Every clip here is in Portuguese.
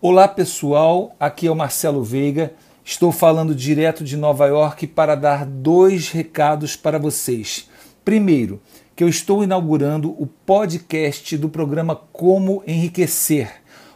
Olá pessoal, aqui é o Marcelo Veiga. Estou falando direto de Nova York para dar dois recados para vocês. Primeiro, que eu estou inaugurando o podcast do programa Como Enriquecer,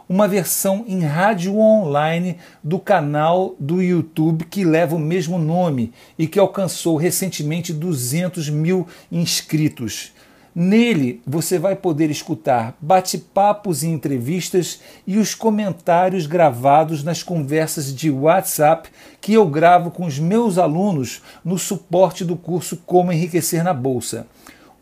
uma versão em rádio online do canal do YouTube que leva o mesmo nome e que alcançou recentemente 200 mil inscritos. Nele você vai poder escutar bate-papos e entrevistas e os comentários gravados nas conversas de WhatsApp que eu gravo com os meus alunos no suporte do curso Como Enriquecer na Bolsa.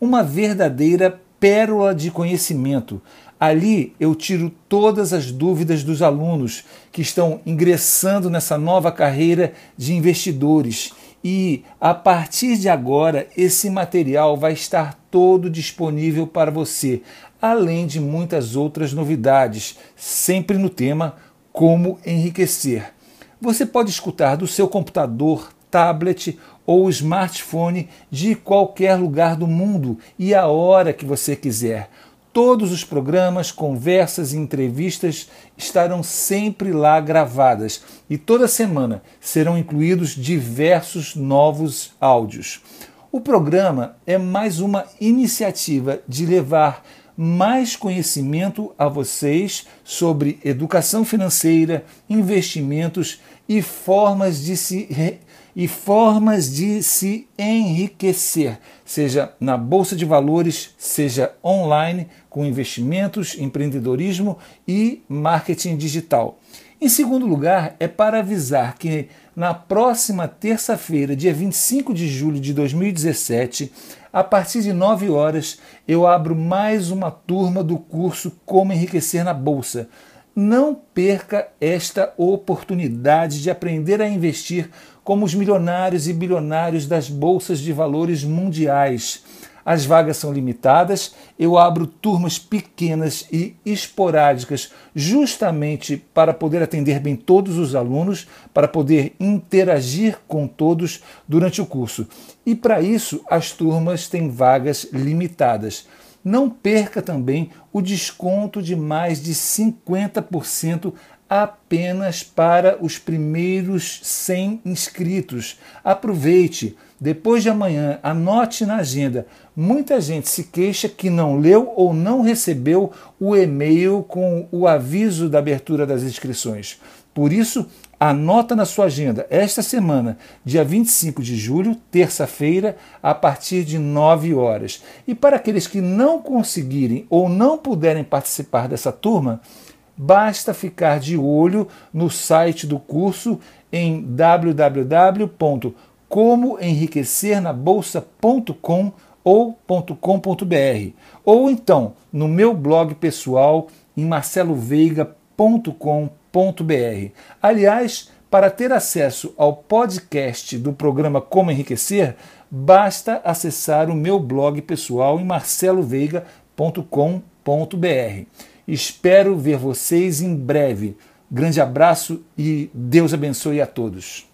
Uma verdadeira pérola de conhecimento. Ali eu tiro todas as dúvidas dos alunos que estão ingressando nessa nova carreira de investidores e a partir de agora esse material vai estar todo disponível para você, além de muitas outras novidades, sempre no tema como enriquecer. Você pode escutar do seu computador, tablet ou smartphone de qualquer lugar do mundo e a hora que você quiser. Todos os programas, conversas e entrevistas estarão sempre lá gravadas e toda semana serão incluídos diversos novos áudios. O programa é mais uma iniciativa de levar mais conhecimento a vocês sobre educação financeira, investimentos e formas de se e formas de se enriquecer, seja na bolsa de valores, seja online, com investimentos, empreendedorismo e marketing digital. Em segundo lugar, é para avisar que na próxima terça-feira, dia 25 de julho de 2017, a partir de 9 horas, eu abro mais uma turma do curso Como Enriquecer na Bolsa não perca esta oportunidade de aprender a investir como os milionários e bilionários das bolsas de valores mundiais. As vagas são limitadas, eu abro turmas pequenas e esporádicas, justamente para poder atender bem todos os alunos, para poder interagir com todos durante o curso. E para isso, as turmas têm vagas limitadas. Não perca também o desconto de mais de 50% apenas para os primeiros 100 inscritos. Aproveite, depois de amanhã, anote na agenda. Muita gente se queixa que não leu ou não recebeu o e-mail com o aviso da abertura das inscrições. Por isso, Anota na sua agenda. Esta semana, dia 25 de julho, terça-feira, a partir de 9 horas. E para aqueles que não conseguirem ou não puderem participar dessa turma, basta ficar de olho no site do curso em www.comoenriquecernabolsa.com ou .com.br ou então no meu blog pessoal em marceloveiga.com.br Aliás, para ter acesso ao podcast do programa Como Enriquecer, basta acessar o meu blog pessoal em marceloveiga.com.br. Espero ver vocês em breve. Grande abraço e Deus abençoe a todos.